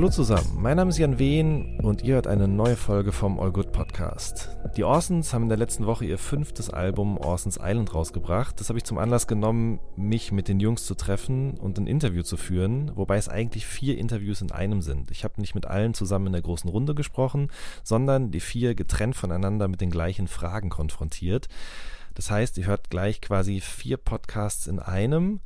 Hallo zusammen, mein Name ist Jan Wehn und ihr hört eine neue Folge vom All Good Podcast. Die Orsons haben in der letzten Woche ihr fünftes Album Orsons Island rausgebracht. Das habe ich zum Anlass genommen, mich mit den Jungs zu treffen und ein Interview zu führen, wobei es eigentlich vier Interviews in einem sind. Ich habe nicht mit allen zusammen in der großen Runde gesprochen, sondern die vier getrennt voneinander mit den gleichen Fragen konfrontiert. Das heißt, ihr hört gleich quasi vier Podcasts in einem.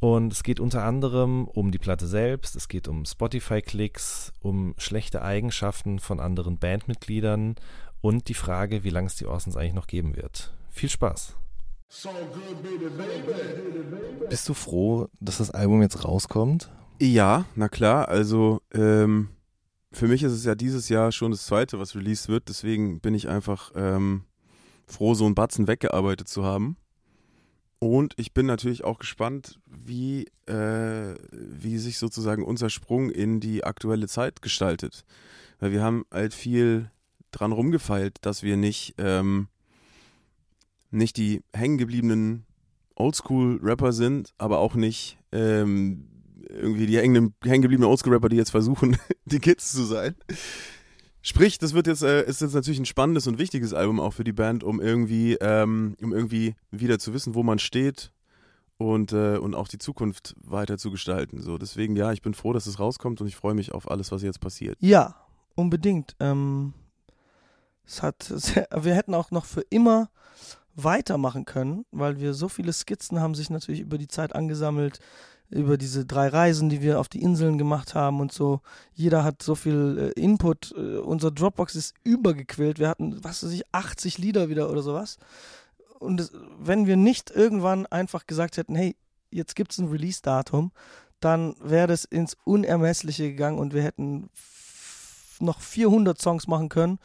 Und es geht unter anderem um die Platte selbst, es geht um Spotify-Klicks, um schlechte Eigenschaften von anderen Bandmitgliedern und die Frage, wie lange es die Orsons eigentlich noch geben wird. Viel Spaß! So good, baby, baby. Bist du froh, dass das Album jetzt rauskommt? Ja, na klar. Also ähm, für mich ist es ja dieses Jahr schon das zweite, was released wird. Deswegen bin ich einfach ähm, froh, so einen Batzen weggearbeitet zu haben. Und ich bin natürlich auch gespannt, wie, äh, wie sich sozusagen unser Sprung in die aktuelle Zeit gestaltet. Weil wir haben halt viel dran rumgefeilt, dass wir nicht, ähm, nicht die hängengebliebenen Oldschool-Rapper sind, aber auch nicht ähm, irgendwie die hängengebliebenen Oldschool-Rapper, die jetzt versuchen, die Kids zu sein. Sprich, das wird jetzt, äh, ist jetzt natürlich ein spannendes und wichtiges Album auch für die Band, um irgendwie, ähm, um irgendwie wieder zu wissen, wo man steht und, äh, und auch die Zukunft weiter zu gestalten. So, deswegen, ja, ich bin froh, dass es rauskommt und ich freue mich auf alles, was jetzt passiert. Ja, unbedingt. Ähm, es hat, sehr, wir hätten auch noch für immer weitermachen können, weil wir so viele Skizzen haben sich natürlich über die Zeit angesammelt, über diese drei Reisen, die wir auf die Inseln gemacht haben und so. Jeder hat so viel äh, Input. Äh, unser Dropbox ist übergequillt. Wir hatten, was weiß ich, 80 Lieder wieder oder sowas. Und es, wenn wir nicht irgendwann einfach gesagt hätten, hey, jetzt gibt es ein Release-Datum, dann wäre das ins Unermessliche gegangen und wir hätten noch 400 Songs machen können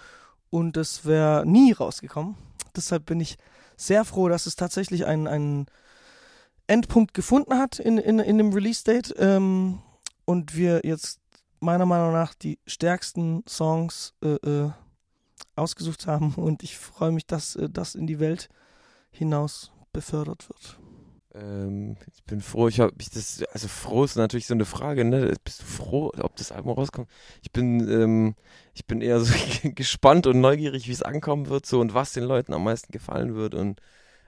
und es wäre nie rausgekommen. Deshalb bin ich sehr froh, dass es tatsächlich ein, ein Endpunkt gefunden hat in, in, in dem Release-Date ähm, und wir jetzt meiner Meinung nach die stärksten Songs äh, äh, ausgesucht haben und ich freue mich, dass äh, das in die Welt hinaus befördert wird. Ähm, ich bin froh, ich habe ich das, also froh ist natürlich so eine Frage, ne? Bist du froh, ob das Album rauskommt? Ich bin, ähm, ich bin eher so gespannt und neugierig, wie es ankommen wird, so und was den Leuten am meisten gefallen wird und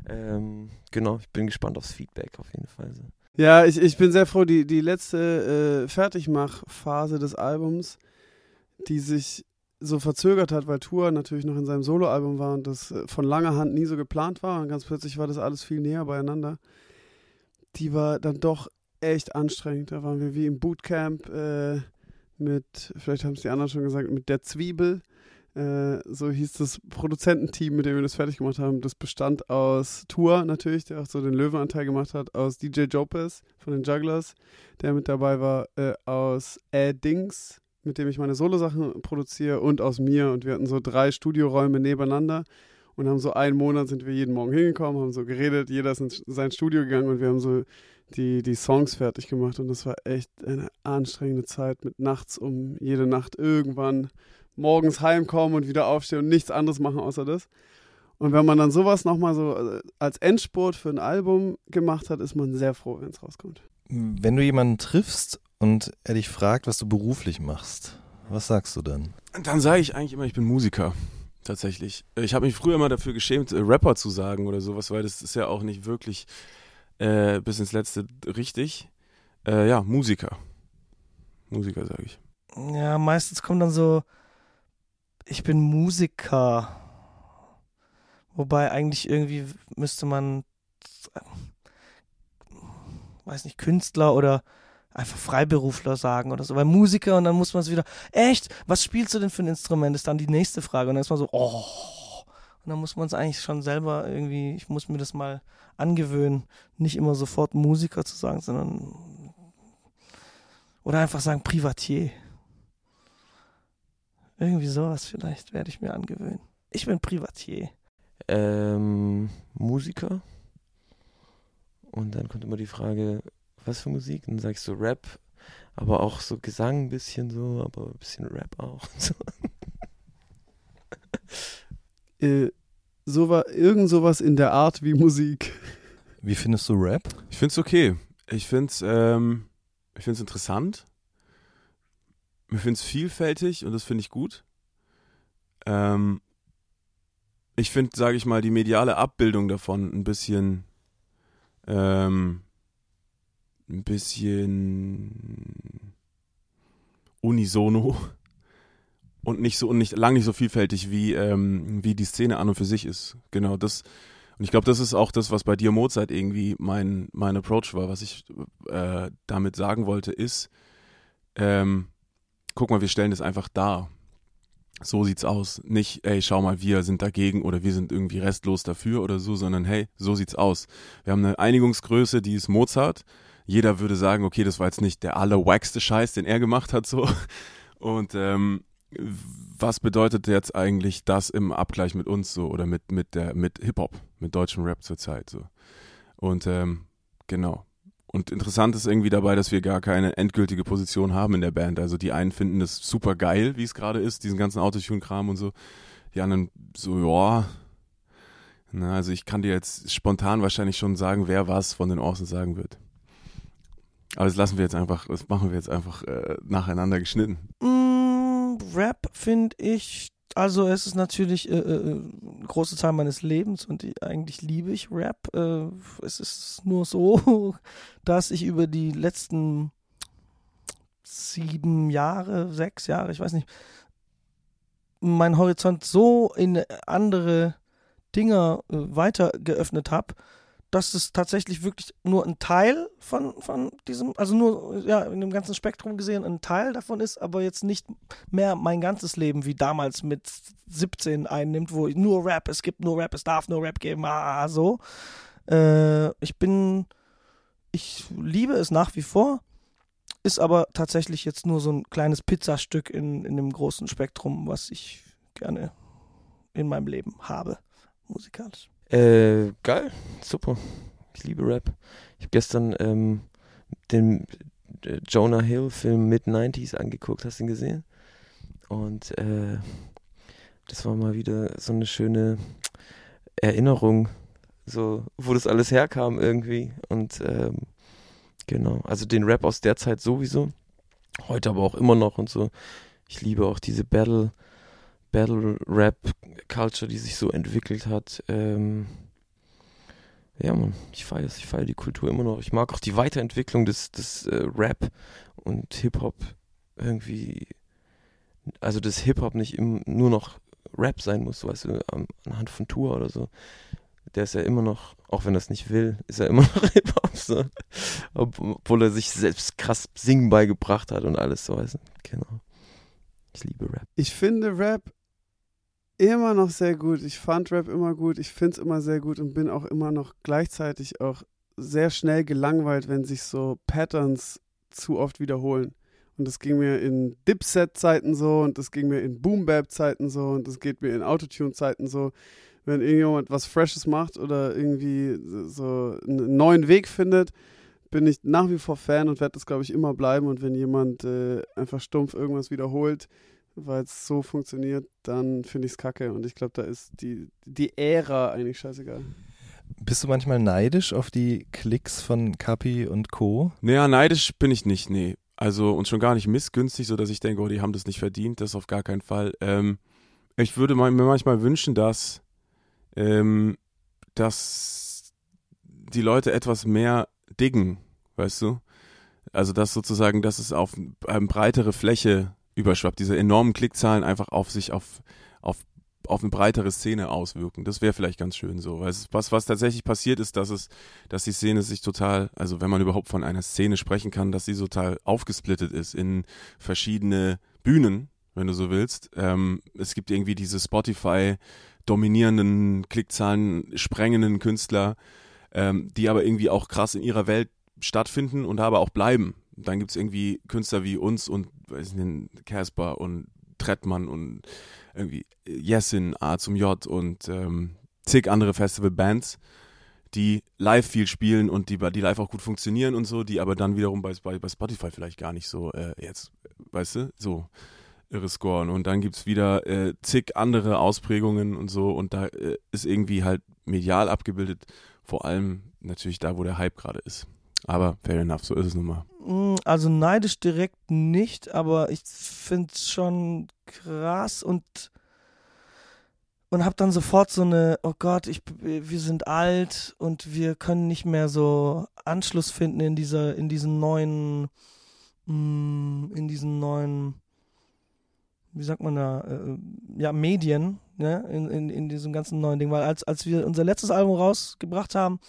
ähm, genau, ich bin gespannt aufs Feedback auf jeden Fall. Ja, ich, ich bin sehr froh, die, die letzte äh, Fertigmachphase des Albums, die sich so verzögert hat, weil Tour natürlich noch in seinem Soloalbum war und das äh, von langer Hand nie so geplant war und ganz plötzlich war das alles viel näher beieinander. Die war dann doch echt anstrengend. Da waren wir wie im Bootcamp äh, mit, vielleicht haben es die anderen schon gesagt, mit der Zwiebel. Äh, so hieß das Produzententeam, mit dem wir das fertig gemacht haben. Das bestand aus Tour natürlich, der auch so den Löwenanteil gemacht hat, aus DJ Jopez von den Jugglers, der mit dabei war, äh, aus Ed Dings, mit dem ich meine Solo-Sachen produziere und aus mir. Und wir hatten so drei Studioräume nebeneinander und haben so einen Monat sind wir jeden Morgen hingekommen, haben so geredet, jeder ist in sein Studio gegangen und wir haben so die, die Songs fertig gemacht und das war echt eine anstrengende Zeit mit nachts um jede Nacht irgendwann morgens heimkommen und wieder aufstehen und nichts anderes machen außer das. Und wenn man dann sowas nochmal so äh, als Endspurt für ein Album gemacht hat, ist man sehr froh, wenn es rauskommt. Wenn du jemanden triffst und er dich fragt, was du beruflich machst, was sagst du dann? Dann sage ich eigentlich immer, ich bin Musiker. Tatsächlich. Ich habe mich früher immer dafür geschämt, äh, Rapper zu sagen oder sowas, weil das ist ja auch nicht wirklich äh, bis ins Letzte richtig. Äh, ja, Musiker. Musiker, sage ich. Ja, meistens kommt dann so, ich bin Musiker. Wobei eigentlich irgendwie müsste man, weiß nicht, Künstler oder einfach Freiberufler sagen oder so. Weil Musiker und dann muss man es wieder, echt, was spielst du denn für ein Instrument? Ist dann die nächste Frage. Und dann ist man so, oh. Und dann muss man es eigentlich schon selber irgendwie, ich muss mir das mal angewöhnen, nicht immer sofort Musiker zu sagen, sondern oder einfach sagen Privatier. Irgendwie sowas vielleicht werde ich mir angewöhnen. Ich bin Privatier. Ähm, Musiker. Und dann kommt immer die Frage, was für Musik? Und dann sagst du Rap, aber auch so Gesang ein bisschen so, aber ein bisschen Rap auch. So. Äh, so war, irgend sowas in der Art wie Musik. Wie findest du Rap? Ich finde es okay. Ich finde es ähm, ich find's interessant. Ich finde es vielfältig und das finde ich gut. Ähm, ich finde, sage ich mal, die mediale Abbildung davon ein bisschen ähm, ein bisschen unisono und nicht so und nicht lang nicht so vielfältig wie ähm, wie die Szene an und für sich ist. Genau das. Und ich glaube, das ist auch das, was bei dir Mozart irgendwie mein mein Approach war, was ich äh, damit sagen wollte, ist, ähm, guck mal, wir stellen das einfach dar. So sieht's aus. Nicht, ey, schau mal, wir sind dagegen oder wir sind irgendwie restlos dafür oder so, sondern hey, so sieht's aus. Wir haben eine Einigungsgröße, die ist Mozart. Jeder würde sagen, okay, das war jetzt nicht der allerwackste Scheiß, den er gemacht hat, so. Und ähm, was bedeutet jetzt eigentlich das im Abgleich mit uns so oder mit, mit der, mit Hip-Hop, mit deutschem Rap zurzeit so. Und ähm, genau. Und interessant ist irgendwie dabei, dass wir gar keine endgültige Position haben in der Band. Also die einen finden das super geil, wie es gerade ist, diesen ganzen Autotune-Kram und so. Die anderen so, ja. Na, also ich kann dir jetzt spontan wahrscheinlich schon sagen, wer was von den Orsons sagen wird. Aber das lassen wir jetzt einfach, das machen wir jetzt einfach äh, nacheinander geschnitten. Mm, Rap finde ich, also es ist natürlich äh, äh, ein großer Teil meines Lebens und ich, eigentlich liebe ich Rap. Äh, es ist nur so, dass ich über die letzten sieben Jahre, sechs Jahre, ich weiß nicht, meinen Horizont so in andere Dinger äh, weiter geöffnet habe, dass es tatsächlich wirklich nur ein Teil von, von diesem, also nur ja, in dem ganzen Spektrum gesehen ein Teil davon ist, aber jetzt nicht mehr mein ganzes Leben wie damals mit 17 einnimmt, wo nur Rap, es gibt nur Rap, es darf nur Rap geben, ah, so. Äh, ich bin, ich liebe es nach wie vor, ist aber tatsächlich jetzt nur so ein kleines Pizzastück in, in dem großen Spektrum, was ich gerne in meinem Leben habe, musikalisch. Äh, geil, super. Ich liebe Rap. Ich habe gestern ähm, den äh, Jonah Hill-Film Mid-90s angeguckt. Hast du ihn gesehen? Und äh, das war mal wieder so eine schöne Erinnerung, so wo das alles herkam irgendwie. Und ähm, genau, also den Rap aus der Zeit sowieso. Heute aber auch immer noch und so. Ich liebe auch diese Battle. Battle Rap Culture, die sich so entwickelt hat. Ähm, ja, man, ich feiere es, ich feiere die Kultur immer noch. Ich mag auch die Weiterentwicklung des, des äh, Rap und Hip-Hop irgendwie. Also, dass Hip-Hop nicht im, nur noch Rap sein muss, weißt du, an, anhand von Tour oder so. Der ist ja immer noch, auch wenn er es nicht will, ist er immer noch Hip-Hop, so. Ob, obwohl er sich selbst krass Singen beigebracht hat und alles so, weißt du. Genau. Ich liebe Rap. Ich finde Rap immer noch sehr gut. Ich fand Rap immer gut. Ich finde es immer sehr gut und bin auch immer noch gleichzeitig auch sehr schnell gelangweilt, wenn sich so Patterns zu oft wiederholen. Und das ging mir in Dipset-Zeiten so und das ging mir in Boom-Bap-Zeiten so und das geht mir in Autotune-Zeiten so. Wenn irgendjemand was Freshes macht oder irgendwie so einen neuen Weg findet, bin ich nach wie vor Fan und werde das, glaube ich, immer bleiben. Und wenn jemand äh, einfach stumpf irgendwas wiederholt, weil es so funktioniert, dann finde ich es kacke. Und ich glaube, da ist die, die Ära eigentlich scheißegal. Bist du manchmal neidisch auf die Klicks von Kapi und Co.? Naja, neidisch bin ich nicht, nee. Also und schon gar nicht missgünstig, so dass ich denke, oh, die haben das nicht verdient, das auf gar keinen Fall. Ähm, ich würde mir manchmal wünschen, dass, ähm, dass die Leute etwas mehr diggen, weißt du? Also dass sozusagen, dass es auf eine breitere Fläche überschwappt, diese enormen Klickzahlen einfach auf sich, auf, auf, auf eine breitere Szene auswirken. Das wäre vielleicht ganz schön so. Weil es, was, was tatsächlich passiert ist, dass es, dass die Szene sich total, also wenn man überhaupt von einer Szene sprechen kann, dass sie total aufgesplittet ist in verschiedene Bühnen, wenn du so willst. Ähm, es gibt irgendwie diese Spotify dominierenden, Klickzahlen sprengenden Künstler, ähm, die aber irgendwie auch krass in ihrer Welt stattfinden und aber auch bleiben. Dann gibt es irgendwie Künstler wie uns und weiß nicht, Casper und Trettmann und irgendwie Jessin, A zum J und ähm, zig andere Festivalbands, die live viel spielen und die, die live auch gut funktionieren und so, die aber dann wiederum bei, bei, bei Spotify vielleicht gar nicht so äh, jetzt, weißt du, so irre scoren. Und dann gibt's wieder äh, zig andere Ausprägungen und so und da äh, ist irgendwie halt medial abgebildet, vor allem natürlich da, wo der Hype gerade ist. Aber fair enough, so ist es nun mal. Mm, Also neidisch direkt nicht, aber ich finde es schon krass und und habe dann sofort so eine, oh Gott, ich, wir sind alt und wir können nicht mehr so Anschluss finden in dieser, in diesen neuen, mm, in diesen neuen, wie sagt man da, äh, ja, Medien, ne, in, in, in diesem ganzen neuen Ding, weil als, als wir unser letztes Album rausgebracht haben,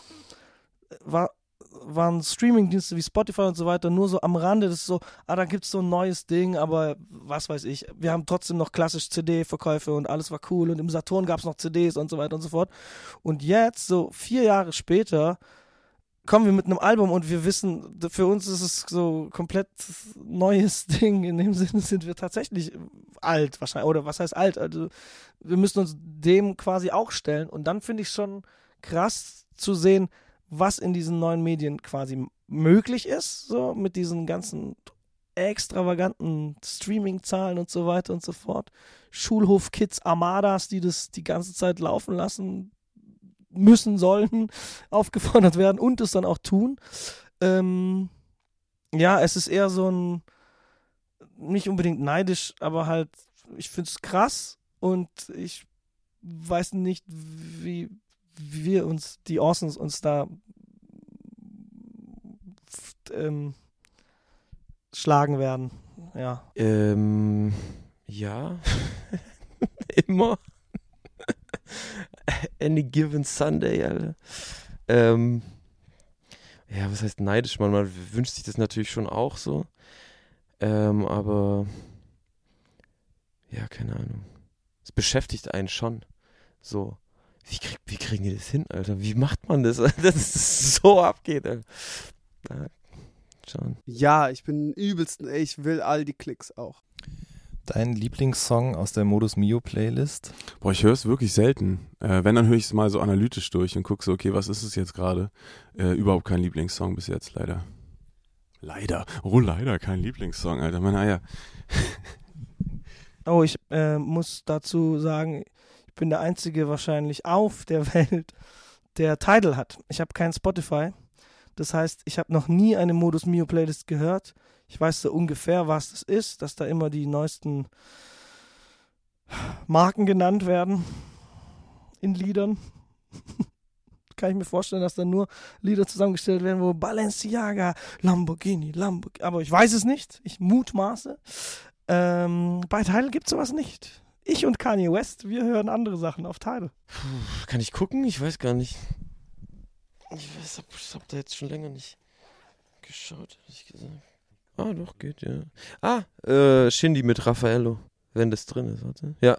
war, waren Streamingdienste wie Spotify und so weiter nur so am Rande. Das ist so, ah, da gibt's so ein neues Ding, aber was weiß ich. Wir haben trotzdem noch klassisch CD-Verkäufe und alles war cool und im Saturn gab's noch CDs und so weiter und so fort. Und jetzt, so vier Jahre später, kommen wir mit einem Album und wir wissen, für uns ist es so komplett neues Ding. In dem Sinne sind wir tatsächlich alt wahrscheinlich. Oder was heißt alt? Also wir müssen uns dem quasi auch stellen. Und dann finde ich schon krass zu sehen, was in diesen neuen Medien quasi möglich ist, so mit diesen ganzen extravaganten Streaming-Zahlen und so weiter und so fort. Schulhof-Kids, Armadas, die das die ganze Zeit laufen lassen müssen, sollen, aufgefordert werden und es dann auch tun. Ähm, ja, es ist eher so ein, nicht unbedingt neidisch, aber halt, ich finde es krass und ich weiß nicht, wie, wie wir uns, die Orsons, uns da ähm, schlagen werden. Ja. Ähm, ja. Immer. Any given Sunday, Alter. Ähm, ja, was heißt neidisch? Man, man wünscht sich das natürlich schon auch so. Ähm, aber ja, keine Ahnung. Es beschäftigt einen schon. So. Wie, krieg, wie kriegen die das hin, Alter? Wie macht man das, dass es so abgeht, Alter? Ja, schon. Ja, ich bin übelsten, ey, ich will all die Klicks auch. Dein Lieblingssong aus der Modus Mio Playlist? Boah, ich höre es wirklich selten. Äh, wenn, dann höre ich es mal so analytisch durch und gucke so, okay, was ist es jetzt gerade? Äh, überhaupt kein Lieblingssong bis jetzt, leider. Leider. Oh, leider kein Lieblingssong, Alter. Meine Eier. Oh, ich äh, muss dazu sagen, bin der Einzige wahrscheinlich auf der Welt, der Tidal hat. Ich habe kein Spotify. Das heißt, ich habe noch nie eine Modus Mio Playlist gehört. Ich weiß so ungefähr, was das ist, dass da immer die neuesten Marken genannt werden in Liedern. Kann ich mir vorstellen, dass dann nur Lieder zusammengestellt werden, wo Balenciaga, Lamborghini, Lamborghini. Aber ich weiß es nicht. Ich mutmaße. Ähm, bei Tidal gibt es sowas nicht. Ich und Kanye West, wir hören andere Sachen auf Tidal. Puh, kann ich gucken? Ich weiß gar nicht. Ich weiß, ich hab da jetzt schon länger nicht geschaut, ehrlich gesagt. Ah, doch, geht, ja. Ah, äh, Shindy mit Raffaello, wenn das drin ist, warte. Ja.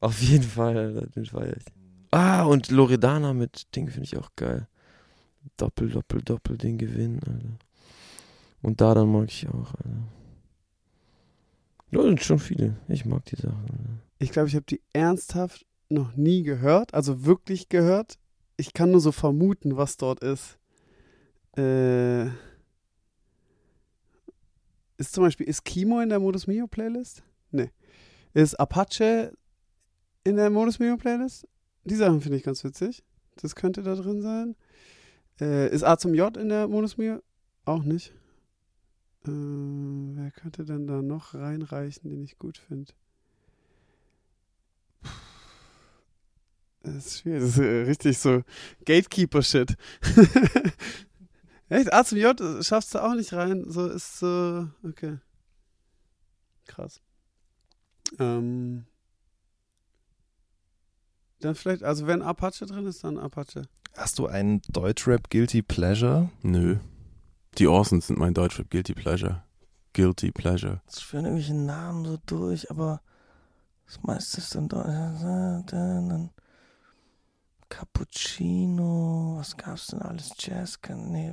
Auf jeden Fall, den feier ich. Ah, und Loredana mit Ding finde ich auch geil. Doppel, Doppel, Doppel, den Gewinn, Alter. Und da dann mag ich auch, Alter. Ja, sind schon viele. Ich mag die Sachen. Ich glaube, ich habe die ernsthaft noch nie gehört, also wirklich gehört. Ich kann nur so vermuten, was dort ist. Äh, ist zum Beispiel, ist Kimo in der Modus Mio Playlist? Nee. Ist Apache in der Modus Mio Playlist? Die Sachen finde ich ganz witzig. Das könnte da drin sein. Äh, ist A zum J in der Modus Mio? Auch nicht. Äh, wer könnte denn da noch reinreichen, den ich gut finde? Das ist schwierig. Das ist äh, richtig so Gatekeeper-Shit. Echt? A zum J schaffst du auch nicht rein. So ist so. Okay. Krass. Ähm. Dann vielleicht, also wenn Apache drin ist, dann Apache. Hast du einen Deutschrap Guilty Pleasure? Nö. Die Orsons sind mein Deutschrap Guilty Pleasure. Guilty Pleasure. Es führen irgendwelche Namen so durch, aber das meiste ist dann, da- dann Cappuccino, was gab's denn alles? Jazz, nee,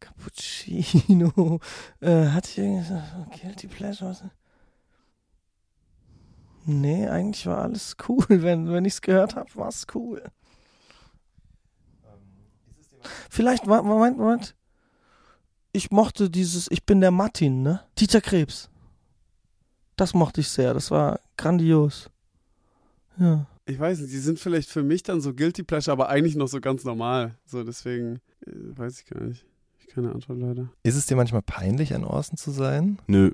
Cappuccino, äh, hatte ich irgendwas, Guilty Pleasure, was? Nee, eigentlich war alles cool, wenn, wenn ich's gehört habe, war's cool. Vielleicht, Moment, Moment. Ich mochte dieses Ich bin der Martin, ne? Dieter Krebs. Das mochte ich sehr. Das war grandios. Ja. Ich weiß nicht, die sind vielleicht für mich dann so Guilty Pleasure, aber eigentlich noch so ganz normal. So, deswegen äh, weiß ich gar nicht. Ich keine Antwort leider. Ist es dir manchmal peinlich, an Orson zu sein? Nö.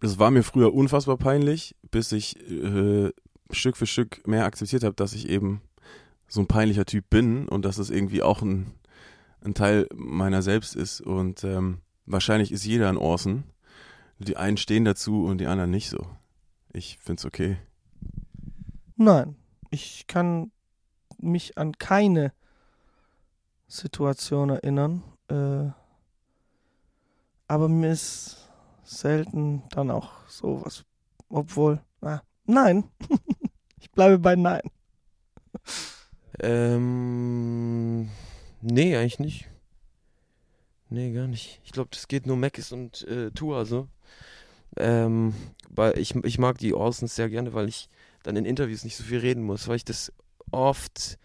Das war mir früher unfassbar peinlich, bis ich äh, Stück für Stück mehr akzeptiert habe, dass ich eben so ein peinlicher Typ bin und dass es irgendwie auch ein, ein Teil meiner selbst ist. Und ähm, wahrscheinlich ist jeder ein Orson. Die einen stehen dazu und die anderen nicht so. Ich find's okay. Nein, ich kann mich an keine Situation erinnern. Äh, aber mir ist selten dann auch sowas. Obwohl, ah, nein. ich bleibe bei Nein. Ähm, nee, eigentlich nicht. Nee, gar nicht. Ich glaube, das geht nur Mackis und äh, Tua so. Ähm, weil ich, ich mag die Orsons sehr gerne, weil ich dann in Interviews nicht so viel reden muss, weil ich das oft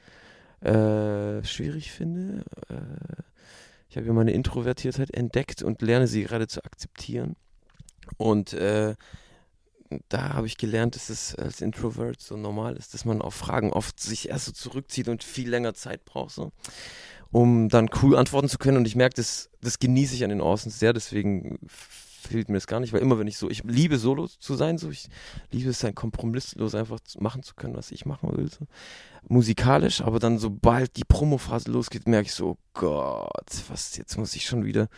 äh, schwierig finde. Äh, ich habe ja meine Introvertiertheit entdeckt und lerne sie gerade zu akzeptieren. Und äh, da habe ich gelernt, dass es als Introvert so normal ist, dass man auf Fragen oft sich erst so zurückzieht und viel länger Zeit braucht, so, um dann cool antworten zu können. Und ich merke, das, das genieße ich an den Orsons sehr, deswegen fehlt mir das gar nicht, weil immer wenn ich so, ich liebe Solo zu sein, so, ich liebe es dann kompromisslos einfach machen zu können, was ich machen will, so. Musikalisch, aber dann sobald die Promophase losgeht, merke ich so, oh Gott, was, jetzt muss ich schon wieder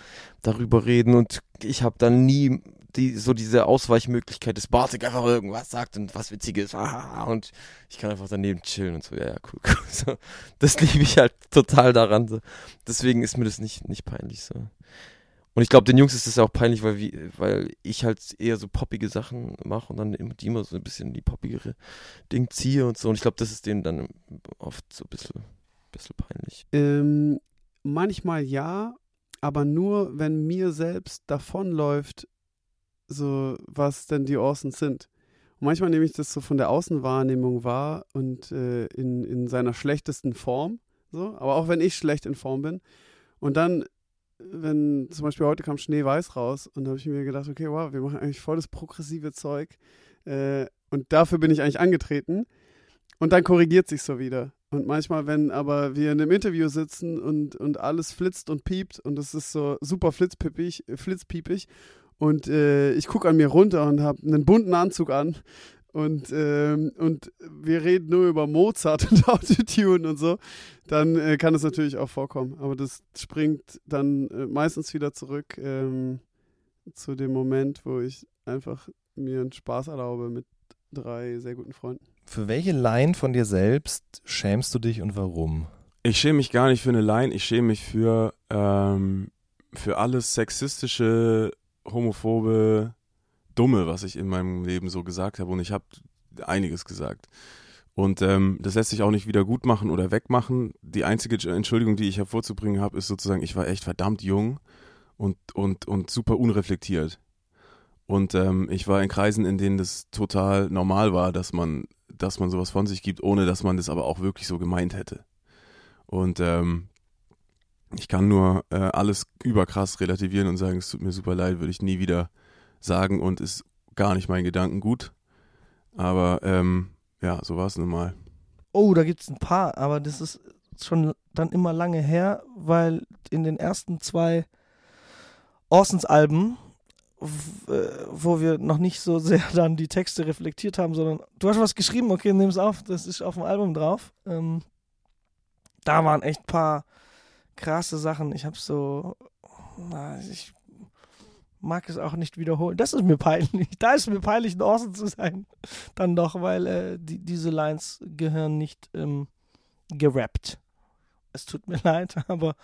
darüber reden und ich habe dann nie die, so diese Ausweichmöglichkeit, dass Bartik einfach irgendwas sagt und was Witziges, ah, und ich kann einfach daneben chillen und so, ja, ja, cool, cool. So, das liebe ich halt total daran. So. Deswegen ist mir das nicht, nicht peinlich so. Und ich glaube, den Jungs ist ja auch peinlich, weil, wie, weil ich halt eher so poppige Sachen mache und dann immer die immer so ein bisschen die poppigere Ding ziehe und so. Und ich glaube, das ist denen dann oft so ein bisschen, bisschen peinlich. Ähm, manchmal ja, aber nur, wenn mir selbst davonläuft, so was denn die Orsons sind. Und manchmal nehme ich das so von der Außenwahrnehmung wahr und äh, in, in seiner schlechtesten Form. So, aber auch wenn ich schlecht in Form bin. Und dann, wenn zum Beispiel heute kam Schneeweiß raus und da habe ich mir gedacht, okay, wow, wir machen eigentlich voll das progressive Zeug. Äh, und dafür bin ich eigentlich angetreten. Und dann korrigiert sich so wieder. Und manchmal, wenn aber wir in einem Interview sitzen und, und alles flitzt und piept und es ist so super flitzpiepig, flitzpiepig und äh, ich gucke an mir runter und habe einen bunten Anzug an und, ähm, und wir reden nur über Mozart und Autotune und so, dann äh, kann es natürlich auch vorkommen. Aber das springt dann äh, meistens wieder zurück ähm, zu dem Moment, wo ich einfach mir einen Spaß erlaube mit drei sehr guten Freunden. Für welche Line von dir selbst schämst du dich und warum? Ich schäme mich gar nicht für eine Line, ich schäme mich für, ähm, für alles sexistische, homophobe, dumme, was ich in meinem Leben so gesagt habe. Und ich habe einiges gesagt. Und ähm, das lässt sich auch nicht wieder gut machen oder wegmachen. Die einzige Entschuldigung, die ich hervorzubringen habe, ist sozusagen, ich war echt verdammt jung und, und, und super unreflektiert. Und ähm, ich war in Kreisen, in denen das total normal war, dass man, dass man sowas von sich gibt, ohne dass man das aber auch wirklich so gemeint hätte. Und ähm, ich kann nur äh, alles überkrass relativieren und sagen, es tut mir super leid, würde ich nie wieder sagen und ist gar nicht mein Gedankengut. Aber ähm, ja, so war es nun mal. Oh, da gibt es ein paar, aber das ist schon dann immer lange her, weil in den ersten zwei Orsons-Alben, w- äh, wo wir noch nicht so sehr dann die Texte reflektiert haben, sondern du hast was geschrieben, okay, nimm es auf, das ist auf dem Album drauf. Ähm, da waren echt paar krasse Sachen. Ich habe so, na, ich mag es auch nicht wiederholen. Das ist mir peinlich. Da ist mir peinlich, ein Orson zu sein. Dann doch, weil äh, die, diese Lines gehören nicht ähm, gerappt. Es tut mir leid, aber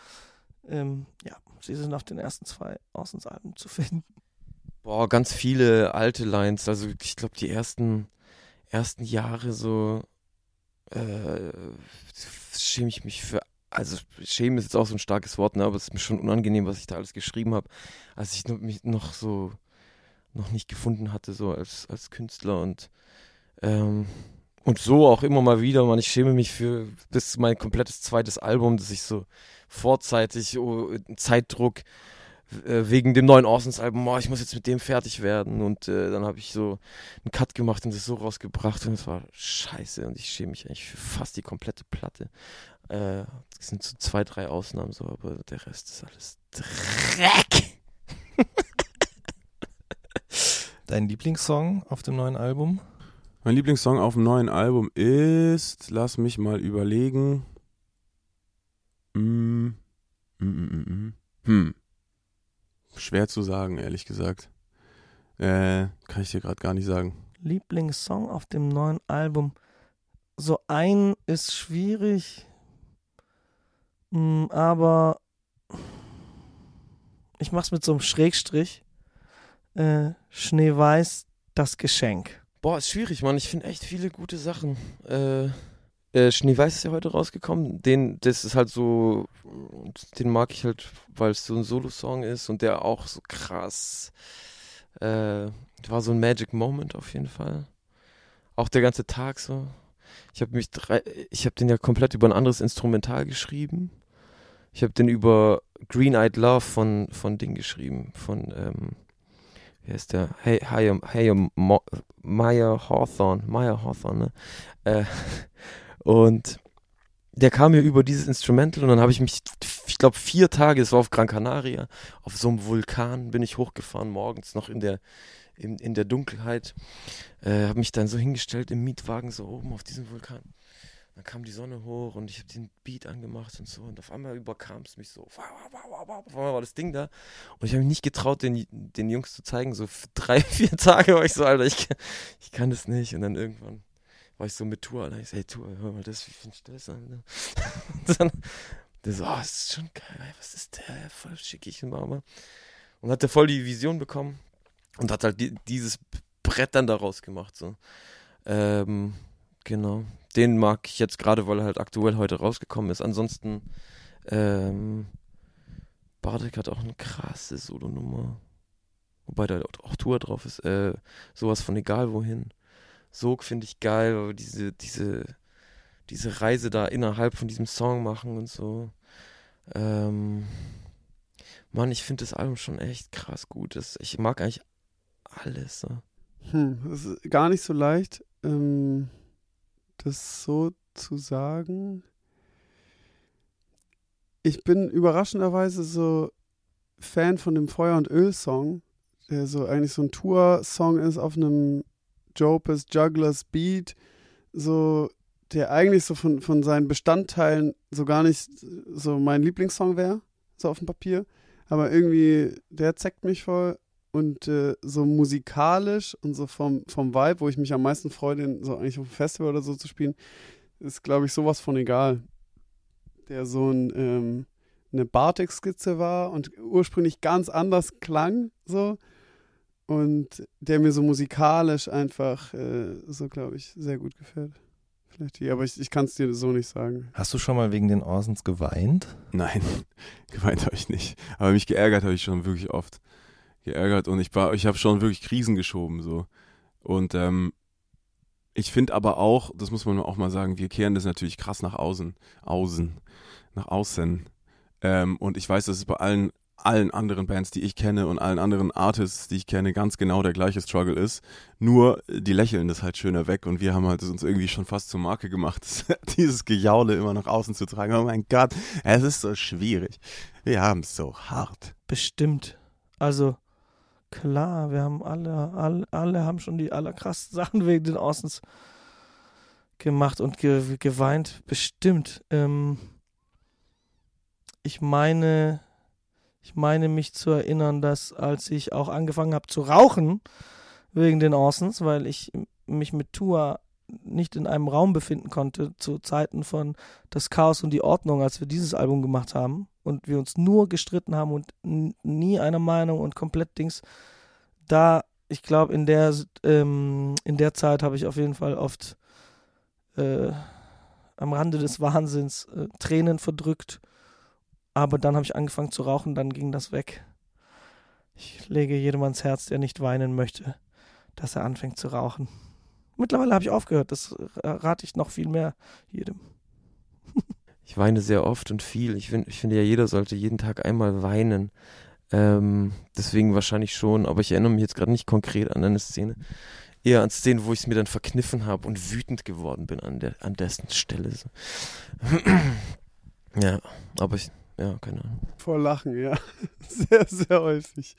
ähm, ja, sie sind auf den ersten zwei Orsons-Alben zu finden. Boah, ganz viele alte Lines. Also ich glaube, die ersten, ersten Jahre so äh, schäme ich mich für. Also schämen ist jetzt auch so ein starkes Wort, ne? aber es ist mir schon unangenehm, was ich da alles geschrieben habe, als ich mich noch so noch nicht gefunden hatte, so als, als Künstler und ähm, und so auch immer mal wieder, man, ich schäme mich für bis mein komplettes zweites Album, das ich so vorzeitig, oh, Zeitdruck, äh, wegen dem neuen Orsons-Album, oh, ich muss jetzt mit dem fertig werden. Und äh, dann habe ich so einen Cut gemacht und das so rausgebracht und es war scheiße und ich schäme mich eigentlich für fast die komplette Platte. Äh, es sind so zwei, drei Ausnahmen so, aber der Rest ist alles Dreck. Dein Lieblingssong auf dem neuen Album? Mein Lieblingssong auf dem neuen Album ist, lass mich mal überlegen. Mm, mm, mm, mm, mm. Hm. Schwer zu sagen, ehrlich gesagt. Äh, kann ich dir gerade gar nicht sagen. Lieblingssong auf dem neuen Album. So ein ist schwierig, aber ich mach's mit so einem Schrägstrich. Äh, Schneeweiß, das Geschenk. Boah, ist schwierig, Mann. Ich finde echt viele gute Sachen. Äh, äh, Schneeweiß ist ja heute rausgekommen. Den, das ist halt so, den mag ich halt, weil es so ein Solo-Song ist und der auch so krass. Äh, war so ein Magic Moment auf jeden Fall. Auch der ganze Tag so. Ich habe mich drei, ich habe den ja komplett über ein anderes Instrumental geschrieben. Ich habe den über Green Eyed Love von von Ding geschrieben, von ähm, wie heißt der? Hey, hey, hey Meyer Hawthorne, Meyer Hawthorne, ne? Äh, und der kam mir über dieses Instrumental und dann habe ich mich, ich glaube vier Tage, es war auf Gran Canaria, auf so einem Vulkan bin ich hochgefahren, morgens noch in der in, in der Dunkelheit, äh, habe mich dann so hingestellt im Mietwagen so oben auf diesem Vulkan. Dann kam die Sonne hoch und ich habe den Beat angemacht und so und auf einmal überkam es mich so, auf einmal war das Ding da und ich habe mich nicht getraut, den, den Jungs zu zeigen, so drei, vier Tage war ich so, Alter, ich, ich kann das nicht und dann irgendwann war ich so mit Tour, Alter, ich so, hey Tour, hör mal das, wie findest du das? Alter? Und dann, der so, oh, das ist schon geil, ey, was ist der, voll schickig und Mama. Und hat er voll die Vision bekommen und hat halt die, dieses Brett dann daraus gemacht, so. Ähm, genau. Den mag ich jetzt gerade, weil er halt aktuell heute rausgekommen ist. Ansonsten, ähm, Bartek hat auch eine krasse Solo-Nummer. Wobei da auch Tour drauf ist. Äh, sowas von egal wohin. Sog finde ich geil, weil wir diese, diese, diese Reise da innerhalb von diesem Song machen und so. Ähm, Mann, ich finde das Album schon echt krass gut. Das, ich mag eigentlich alles. So. Hm, das ist gar nicht so leicht, ähm, das so zu sagen. Ich bin überraschenderweise so Fan von dem Feuer- und Öl-Song, der so eigentlich so ein Tour-Song ist auf einem Jopes Jugglers Beat, so der eigentlich so von, von seinen Bestandteilen so gar nicht so mein Lieblingssong wäre, so auf dem Papier. Aber irgendwie, der zeckt mich voll und äh, so musikalisch und so vom, vom Vibe, wo ich mich am meisten freue, den so eigentlich auf dem Festival oder so zu spielen, ist, glaube ich, sowas von egal. Der so ein, ähm, eine Bartek-Skizze war und ursprünglich ganz anders klang, so. Und der mir so musikalisch einfach äh, so, glaube ich, sehr gut gefällt. Vielleicht die, aber ich, ich kann es dir so nicht sagen. Hast du schon mal wegen den Orsons geweint? Nein, gemeint habe ich nicht. Aber mich geärgert habe ich schon wirklich oft. Geärgert und ich war, ich habe schon wirklich Krisen geschoben so. Und ähm, ich finde aber auch, das muss man auch mal sagen, wir kehren das natürlich krass nach außen, außen, nach außen. Ähm, und ich weiß, dass es bei allen allen anderen Bands, die ich kenne und allen anderen Artists, die ich kenne, ganz genau der gleiche Struggle ist. Nur die lächeln das halt schöner weg und wir haben halt uns irgendwie schon fast zur Marke gemacht, dieses Gejaule immer nach außen zu tragen. Oh mein Gott, es ist so schwierig. Wir haben es so hart. Bestimmt. Also klar, wir haben alle, alle, alle haben schon die allerkrassesten Sachen wegen den Außens gemacht und ge geweint. Bestimmt. Ähm, ich meine, ich meine mich zu erinnern, dass als ich auch angefangen habe zu rauchen wegen den Orsons, weil ich mich mit Tua nicht in einem Raum befinden konnte zu Zeiten von Das Chaos und die Ordnung, als wir dieses Album gemacht haben und wir uns nur gestritten haben und nie einer Meinung und komplett Dings. Da, ich glaube, in der ähm, in der Zeit habe ich auf jeden Fall oft äh, am Rande des Wahnsinns äh, Tränen verdrückt aber dann habe ich angefangen zu rauchen, dann ging das weg. Ich lege jedem ans Herz, der nicht weinen möchte, dass er anfängt zu rauchen. Mittlerweile habe ich aufgehört. Das rate ich noch viel mehr jedem. Ich weine sehr oft und viel. Ich, find, ich finde ja, jeder sollte jeden Tag einmal weinen. Ähm, deswegen wahrscheinlich schon, aber ich erinnere mich jetzt gerade nicht konkret an eine Szene. Eher an Szenen, wo ich es mir dann verkniffen habe und wütend geworden bin an, der, an dessen Stelle. So. ja, aber ich, ja, keine Ahnung. Vor Lachen, ja. Sehr, sehr häufig.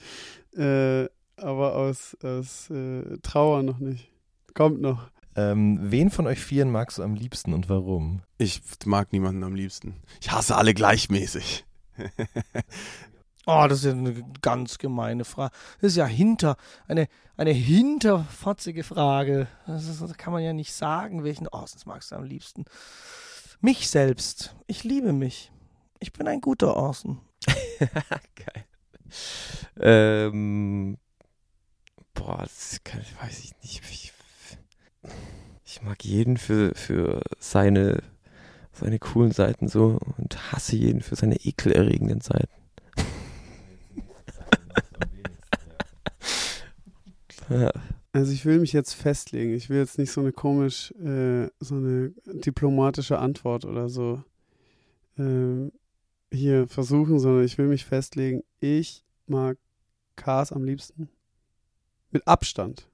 Äh, aber aus, aus äh, Trauer noch nicht. Kommt noch. Ähm, wen von euch vieren magst du am liebsten und warum? Ich mag niemanden am liebsten. Ich hasse alle gleichmäßig. Oh, das ist ja eine ganz gemeine Frage. Das ist ja hinter, eine, eine hinterfotzige Frage. Das, ist, das kann man ja nicht sagen, welchen Orsons magst du am liebsten. Mich selbst. Ich liebe mich. Ich bin ein guter Orson. Geil. Ähm, boah, das kann, weiß ich nicht. Ich, ich mag jeden für, für seine, seine coolen Seiten so und hasse jeden für seine ekelerregenden Seiten. ja. Also ich will mich jetzt festlegen. Ich will jetzt nicht so eine komisch, äh, so eine diplomatische Antwort oder so ähm, hier versuchen, sondern ich will mich festlegen. Ich mag Cars am liebsten. Mit Abstand.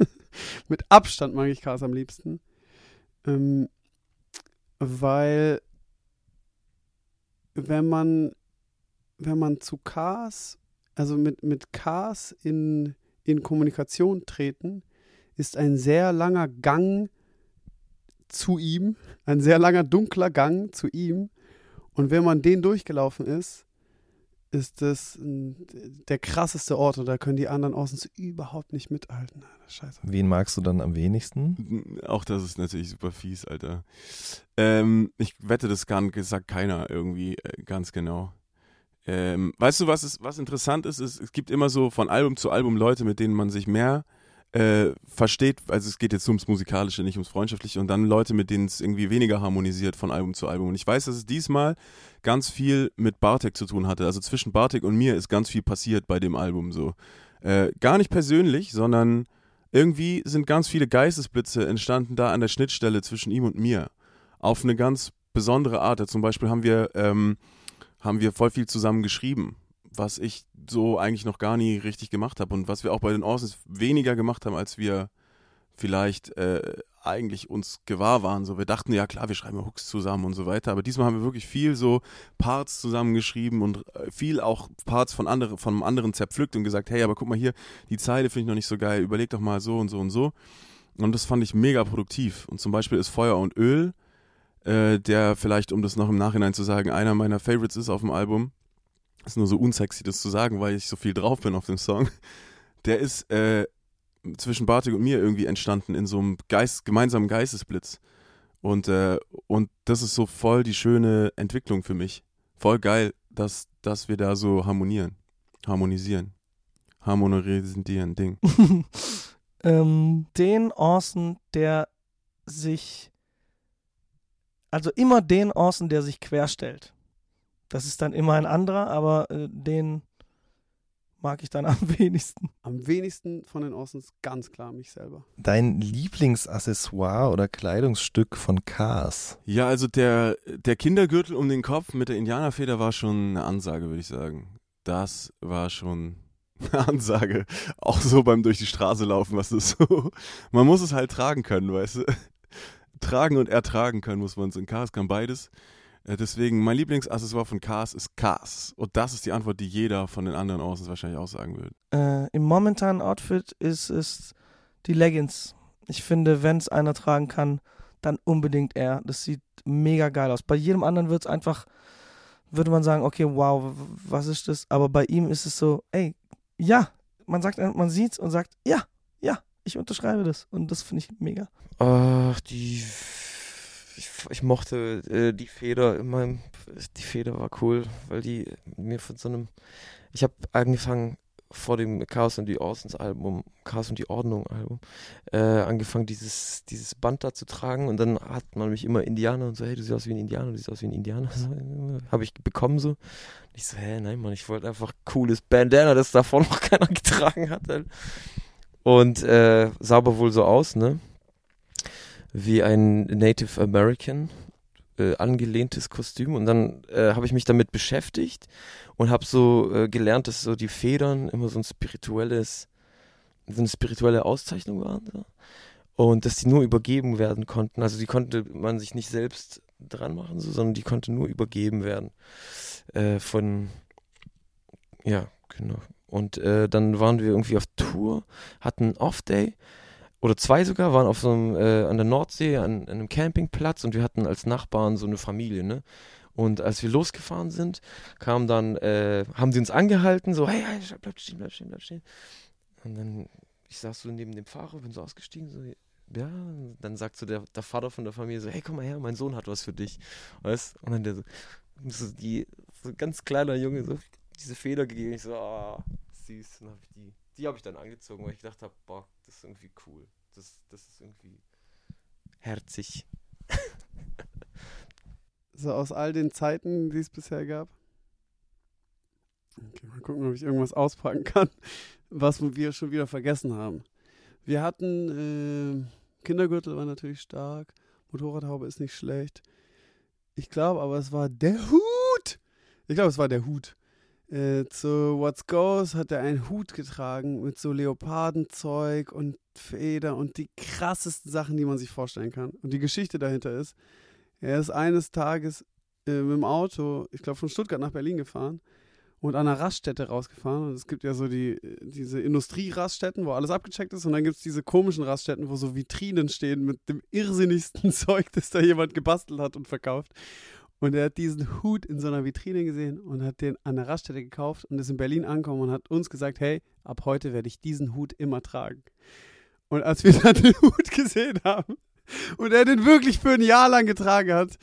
Mit Abstand mag ich Cars am liebsten. Ähm, weil wenn man wenn man zu Cars, also mit, mit Cars in, in Kommunikation treten, ist ein sehr langer Gang zu ihm, ein sehr langer dunkler Gang zu ihm. Und wenn man den durchgelaufen ist, ist das ein, der krasseste Ort und da können die anderen außen überhaupt nicht mithalten. Alter, Scheiße. Wen magst du dann am wenigsten? Auch das ist natürlich super fies, Alter. Ähm, ich wette, das kann, sagt keiner irgendwie äh, ganz genau. Ähm, weißt du, was, ist, was interessant ist, ist? Es gibt immer so von Album zu Album Leute, mit denen man sich mehr äh, versteht. Also es geht jetzt ums Musikalische, nicht ums Freundschaftliche. Und dann Leute, mit denen es irgendwie weniger harmonisiert von Album zu Album. Und ich weiß, dass es diesmal ganz viel mit Bartek zu tun hatte. Also zwischen Bartek und mir ist ganz viel passiert bei dem Album so. Äh, gar nicht persönlich, sondern irgendwie sind ganz viele Geistesblitze entstanden da an der Schnittstelle zwischen ihm und mir. Auf eine ganz besondere Art. Zum Beispiel haben wir, ähm, haben wir voll viel zusammen geschrieben, was ich so eigentlich noch gar nie richtig gemacht habe und was wir auch bei den Orsons weniger gemacht haben, als wir vielleicht äh, eigentlich uns gewahr waren. So, wir dachten ja klar, wir schreiben Hooks zusammen und so weiter, aber diesmal haben wir wirklich viel so Parts zusammengeschrieben und äh, viel auch Parts von anderen, von anderen zerpflückt und gesagt, hey, aber guck mal hier, die Zeile finde ich noch nicht so geil, überleg doch mal so und so und so. Und das fand ich mega produktiv. Und zum Beispiel ist Feuer und Öl, äh, der vielleicht, um das noch im Nachhinein zu sagen, einer meiner Favorites ist auf dem Album. Ist nur so unsexy, das zu sagen, weil ich so viel drauf bin auf dem Song. Der ist äh, zwischen Bartik und mir irgendwie entstanden in so einem Geist, gemeinsamen Geistesblitz. Und, äh, und das ist so voll die schöne Entwicklung für mich. Voll geil, dass, dass wir da so harmonieren. Harmonisieren. Harmonisieren, Ding. ähm, den Orson, der sich, also immer den Orson, der sich querstellt. Das ist dann immer ein anderer, aber äh, den mag ich dann am wenigsten. Am wenigsten von den Orsons ganz klar mich selber. Dein Lieblingsaccessoire oder Kleidungsstück von Cars? Ja, also der, der Kindergürtel um den Kopf mit der Indianerfeder war schon eine Ansage, würde ich sagen. Das war schon eine Ansage. Auch so beim durch die Straße laufen, was das so. Man muss es halt tragen können, weißt du? Tragen und ertragen können muss man es. In Cars kann beides. Äh, Deswegen, mein Lieblingsaccessoire von Cars ist Cars. Und das ist die Antwort, die jeder von den anderen Orsons wahrscheinlich auch sagen würde. Äh, Im momentanen Outfit ist es die Leggings. Ich finde, wenn es einer tragen kann, dann unbedingt er. Das sieht mega geil aus. Bei jedem anderen wird es einfach, würde man sagen, okay, wow, was ist das? Aber bei ihm ist es so, ey, ja, man sagt, man sieht's und sagt, ja, ja, ich unterschreibe das. Und das finde ich mega. Ach, die. Ich, ich mochte äh, die Feder in meinem. Die Feder war cool, weil die mir von so einem. Ich habe angefangen vor dem Chaos und die Orsons Album, Chaos und die Ordnung Album, äh, angefangen dieses, dieses Band da zu tragen und dann hat man mich immer Indianer und so, hey, du siehst aus wie ein Indianer, du siehst aus wie ein Indianer. So, habe ich bekommen so. Und ich so, hä, nein, Mann, ich wollte einfach cooles Bandana, das davor noch keiner getragen hat. Und äh, sah aber wohl so aus, ne? Wie ein Native American äh, angelehntes Kostüm und dann äh, habe ich mich damit beschäftigt und habe so äh, gelernt, dass so die Federn immer so ein spirituelles, so eine spirituelle Auszeichnung waren so. und dass die nur übergeben werden konnten. Also die konnte man sich nicht selbst dran machen, so, sondern die konnte nur übergeben werden äh, von ja genau. Und äh, dann waren wir irgendwie auf Tour, hatten Off-Day oder zwei sogar, waren auf so einem, äh, an der Nordsee, an, an, einem Campingplatz und wir hatten als Nachbarn so eine Familie, ne? Und als wir losgefahren sind, kam dann, äh, haben sie uns angehalten, so, hey, hey, bleib stehen, bleib stehen, bleib stehen. Und dann, ich saß so neben dem Fahrer, bin so ausgestiegen, so, ja, dann sagt so der, der Vater von der Familie so, hey, komm mal her, mein Sohn hat was für dich, weißt? Und dann der so, so die, so ganz kleiner Junge, so diese Feder gegeben, ich so, ah, süß, dann hab ich die die habe ich dann angezogen, weil ich gedacht habe, boah, das ist irgendwie cool. Das, das ist irgendwie herzig. so aus all den Zeiten, die es bisher gab. Okay, mal gucken, ob ich irgendwas auspacken kann, was wir schon wieder vergessen haben. Wir hatten äh, Kindergürtel war natürlich stark, Motorradhaube ist nicht schlecht. Ich glaube aber, es war der Hut. Ich glaube, es war der Hut. Äh, zu What's Goes hat er einen Hut getragen mit so Leopardenzeug und Feder und die krassesten Sachen, die man sich vorstellen kann. Und die Geschichte dahinter ist, er ist eines Tages äh, mit dem Auto, ich glaube von Stuttgart nach Berlin gefahren und an einer Raststätte rausgefahren. Und es gibt ja so die, diese Industrieraststätten, wo alles abgecheckt ist. Und dann gibt es diese komischen Raststätten, wo so Vitrinen stehen mit dem irrsinnigsten Zeug, das da jemand gebastelt hat und verkauft. Und er hat diesen Hut in so einer Vitrine gesehen und hat den an der Raststätte gekauft und ist in Berlin angekommen und hat uns gesagt, hey, ab heute werde ich diesen Hut immer tragen. Und als wir dann den Hut gesehen haben und er den wirklich für ein Jahr lang getragen hat,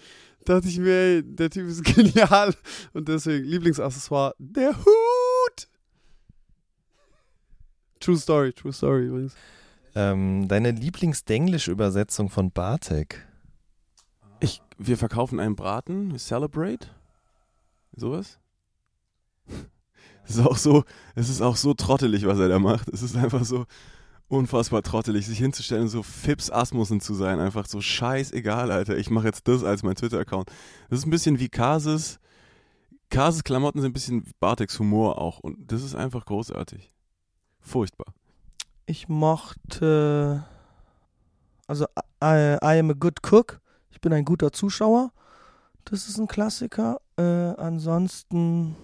dachte ich mir, ey, der Typ ist genial. Und deswegen Lieblingsaccessoire, der Hut. True Story, True Story übrigens. Ähm, deine Lieblingsdenglisch-Übersetzung von Bartek? Wir verkaufen einen Braten, Celebrate. Sowas. Es ist auch so, es ist auch so trottelig, was er da macht. Es ist einfach so unfassbar trottelig, sich hinzustellen und so Fips Asmussen zu sein. Einfach so scheißegal, Alter. Ich mache jetzt das als mein Twitter-Account. Das ist ein bisschen wie Kases. Kases Klamotten sind ein bisschen Bartex Humor auch. Und das ist einfach großartig. Furchtbar. Ich mochte. Also, I, I am a good cook. Ich bin ein guter Zuschauer. Das ist ein Klassiker. Äh, ansonsten,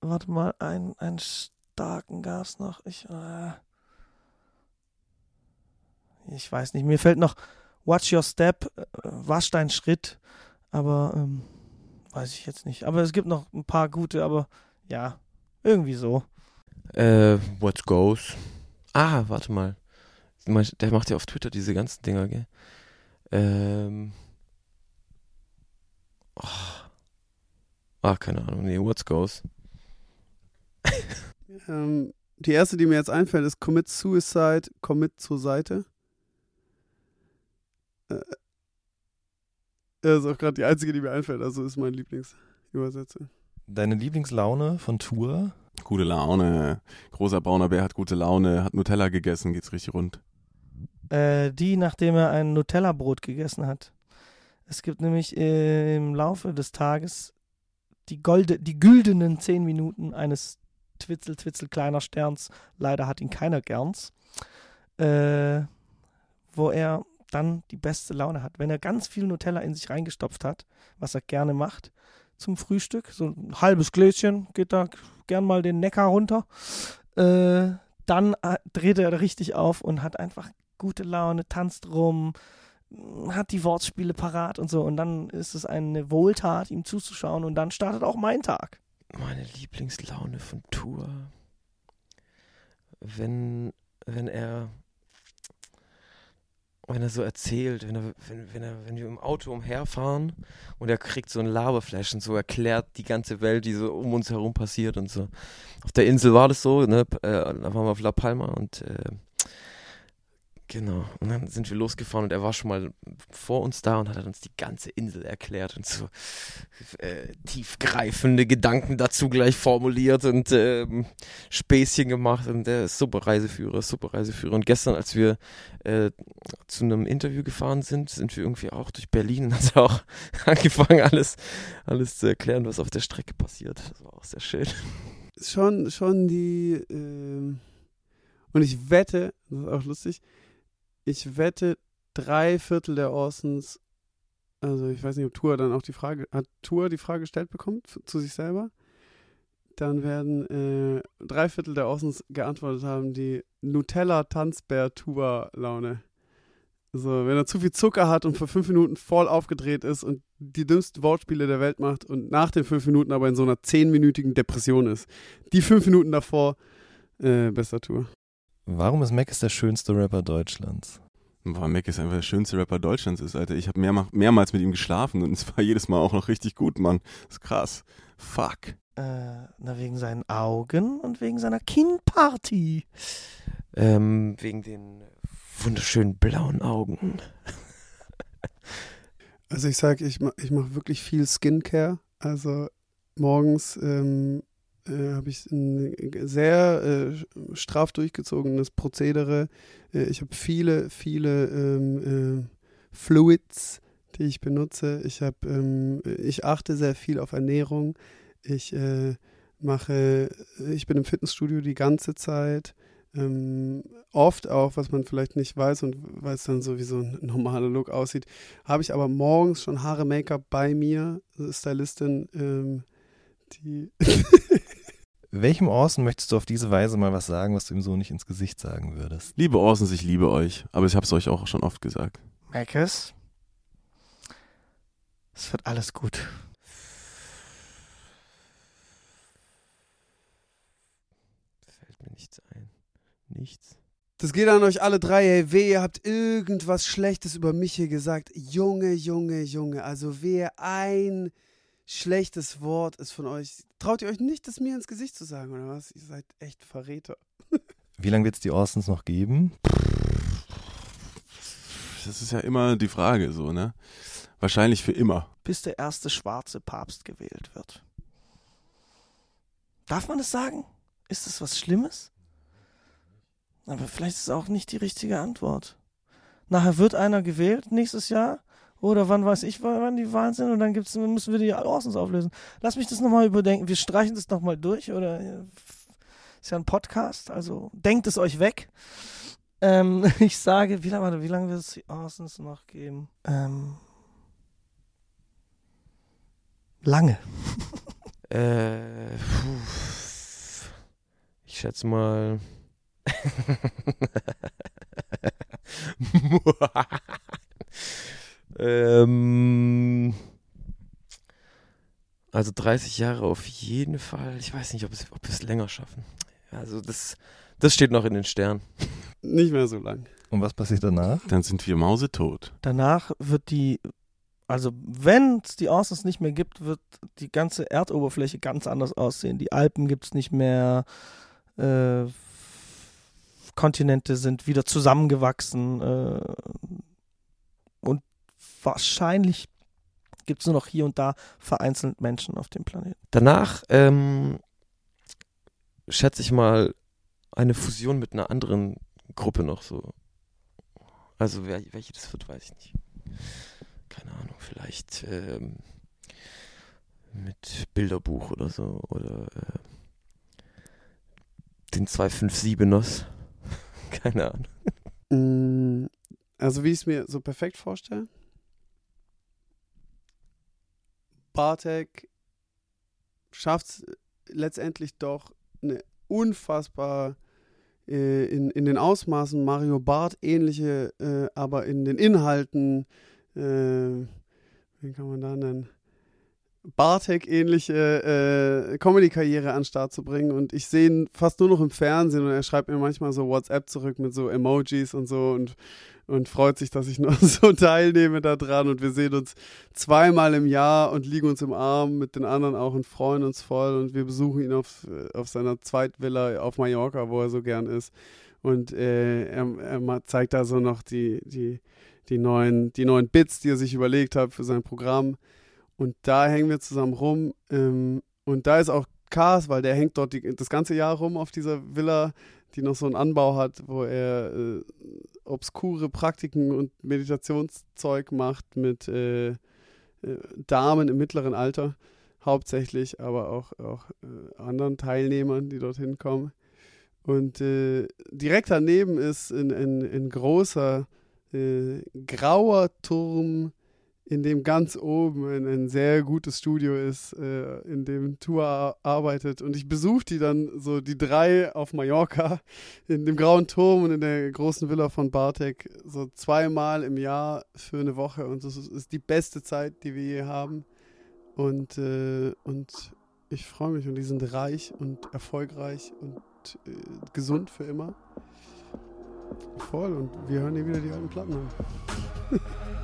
warte mal, ein, einen starken gab es noch. Ich, äh, ich weiß nicht. Mir fällt noch Watch Your Step, äh, wasch deinen Schritt. Aber ähm, weiß ich jetzt nicht. Aber es gibt noch ein paar gute, aber ja, irgendwie so. Äh, what goes? Ah, warte mal. Der macht ja auf Twitter diese ganzen Dinger, gell? Ähm. Oh. Ah, keine Ahnung. Nee, What's Goes? ähm, die erste, die mir jetzt einfällt, ist Commit Suicide, Commit zur Seite. Äh, das ist auch gerade die einzige, die mir einfällt, also ist mein Lieblingsübersetzer. Deine Lieblingslaune von Tour? Gute Laune. Großer brauner Bär hat gute Laune, hat Nutella gegessen, geht's richtig rund. Äh, die, nachdem er ein Nutella-Brot gegessen hat. Es gibt nämlich im Laufe des Tages die, golde, die güldenen zehn Minuten eines Twitzel, Twitzel kleiner Sterns. Leider hat ihn keiner gerns. Äh, wo er dann die beste Laune hat. Wenn er ganz viel Nutella in sich reingestopft hat, was er gerne macht zum Frühstück, so ein halbes Gläschen, geht da gern mal den Neckar runter, äh, dann äh, dreht er richtig auf und hat einfach gute Laune, tanzt rum, hat die Wortspiele parat und so. Und dann ist es eine Wohltat, ihm zuzuschauen. Und dann startet auch mein Tag. Meine Lieblingslaune von Tour. Wenn, wenn er wenn er so erzählt, wenn, er, wenn, wenn, er, wenn wir im Auto umherfahren und er kriegt so ein Laberflash und so erklärt die ganze Welt, die so um uns herum passiert und so. Auf der Insel war das so, ne? Äh, da waren wir auf La Palma und äh, Genau. Und dann sind wir losgefahren und er war schon mal vor uns da und hat uns die ganze Insel erklärt und so äh, tiefgreifende Gedanken dazu gleich formuliert und ähm, Späßchen gemacht. Und der ist super Reiseführer, super Reiseführer. Und gestern, als wir äh, zu einem Interview gefahren sind, sind wir irgendwie auch durch Berlin und hat er auch angefangen, alles, alles zu erklären, was auf der Strecke passiert. Das war auch sehr schön. Schon, schon die, ähm, und ich wette, das ist auch lustig, ich wette, drei Viertel der Orsons, also ich weiß nicht, ob Tour dann auch die Frage, hat Tour die Frage gestellt bekommen zu sich selber? Dann werden äh, drei Viertel der Orsons geantwortet haben, die Nutella-Tanzbär-Tour-Laune. So, wenn er zu viel Zucker hat und für fünf Minuten voll aufgedreht ist und die dümmsten Wortspiele der Welt macht und nach den fünf Minuten aber in so einer zehnminütigen Depression ist. Die fünf Minuten davor, äh, bester Tour. Warum ist Mac der schönste Rapper Deutschlands? Boah, Mac ist einfach der schönste Rapper Deutschlands ist, Alter. Ich habe mehrma mehrmals mit ihm geschlafen und es war jedes Mal auch noch richtig gut, Mann. Das ist krass. Fuck. Äh, na, wegen seinen Augen und wegen seiner Kinnparty. Ähm, wegen den wunderschönen blauen Augen. Also ich sage, ich, ich mache wirklich viel Skincare. Also morgens ähm, äh, habe ich ein sehr äh, straff durchgezogenes Prozedere. Äh, ich habe viele, viele ähm, äh, Fluids, die ich benutze. Ich habe, ähm, ich achte sehr viel auf Ernährung. Ich äh, mache, ich bin im Fitnessstudio die ganze Zeit. Ähm, oft auch, was man vielleicht nicht weiß und weil es dann so wie so ein normaler Look aussieht, habe ich aber morgens schon Haare, Make-up bei mir, Stylistin, ähm, die Welchem Orson möchtest du auf diese Weise mal was sagen, was du ihm so nicht ins Gesicht sagen würdest? Liebe Orsons, ich liebe euch. Aber ich habe es euch auch schon oft gesagt. Mackes, es wird alles gut. Fällt mir nichts ein. Nichts. Das geht an euch alle drei, ey. Weh, ihr habt irgendwas Schlechtes über mich hier gesagt. Junge, Junge, Junge. Also wehe, ein schlechtes Wort ist von euch. Traut ihr euch nicht, das mir ins Gesicht zu sagen, oder was? Ihr seid echt Verräter. Wie lange wird es die Orsons noch geben? Das ist ja immer die Frage, so, ne? Wahrscheinlich für immer. Bis der erste schwarze Papst gewählt wird. Darf man das sagen? Ist das was Schlimmes? Aber vielleicht ist es auch nicht die richtige Antwort. Nachher wird einer gewählt nächstes Jahr. Oder wann weiß ich, wann die Wahlen sind. Und dann gibt's, müssen wir die Orsons auflösen. Lass mich das nochmal überdenken. Wir streichen das nochmal durch. Oder ist ja ein Podcast. Also denkt es euch weg. Ähm, ich sage, wie lange, wie lange wird es die Orsons noch geben? Ähm, lange. Äh. Ich schätze mal. ähm, also 30 Jahre auf jeden Fall. Ich weiß nicht, ob, es, ob wir es länger schaffen. Also das, das steht noch in den Sternen. Nicht mehr so lang. Und was passiert danach? Dann sind wir mausetot. Danach wird die, also wenn es die Orsons nicht mehr gibt, wird die ganze Erdoberfläche ganz anders aussehen. Die Alpen gibt es nicht mehr, äh, Kontinente sind wieder zusammengewachsen äh, wahrscheinlich gibt es nur noch hier und da vereinzelt Menschen auf dem Planeten. Danach ähm, schätze ich mal eine Fusion mit einer anderen Gruppe noch so. Also wer, welche das wird, weiß ich nicht. Keine Ahnung, vielleicht ähm, mit Bilderbuch oder so oder äh, den 257ers. Keine Ahnung. Mm, Also wie ich es mir so perfekt vorstelle. Bartek schafft es letztendlich doch eine unfassbar äh, in, in den Ausmaßen Mario Barth ähnliche, äh, aber in den Inhalten, äh, wie kann man da nennen? Bartek-ähnliche äh, Comedy-Karriere an den Start zu bringen. Und ich sehe ihn fast nur noch im Fernsehen und er schreibt mir manchmal so WhatsApp zurück mit so Emojis und so und, und freut sich, dass ich noch so teilnehme daran. Und wir sehen uns zweimal im Jahr und liegen uns im Arm mit den anderen auch und freuen uns voll. Und wir besuchen ihn auf, auf seiner Zweitvilla auf Mallorca, wo er so gern ist. Und äh, er, er zeigt da so noch die, die, die, neuen, die neuen Bits, die er sich überlegt hat für sein Programm. Und da hängen wir zusammen rum. Ähm, und da ist auch Cars, weil der hängt dort die, das ganze Jahr rum auf dieser Villa, die noch so einen Anbau hat, wo er äh, obskure Praktiken und Meditationszeug macht mit äh, äh, Damen im mittleren Alter, hauptsächlich, aber auch, auch äh, anderen Teilnehmern, die dorthin kommen. Und äh, direkt daneben ist ein, ein, ein großer äh, grauer Turm, in dem ganz oben ein, ein sehr gutes Studio ist, äh, in dem Tour ar- arbeitet. Und ich besuche die dann so die drei auf Mallorca in dem grauen Turm und in der großen Villa von Bartek so zweimal im Jahr für eine Woche. Und das ist, ist die beste Zeit, die wir je haben. Und, äh, und ich freue mich und die sind reich und erfolgreich und äh, gesund für immer. Voll und wir hören hier wieder die alten Platten an.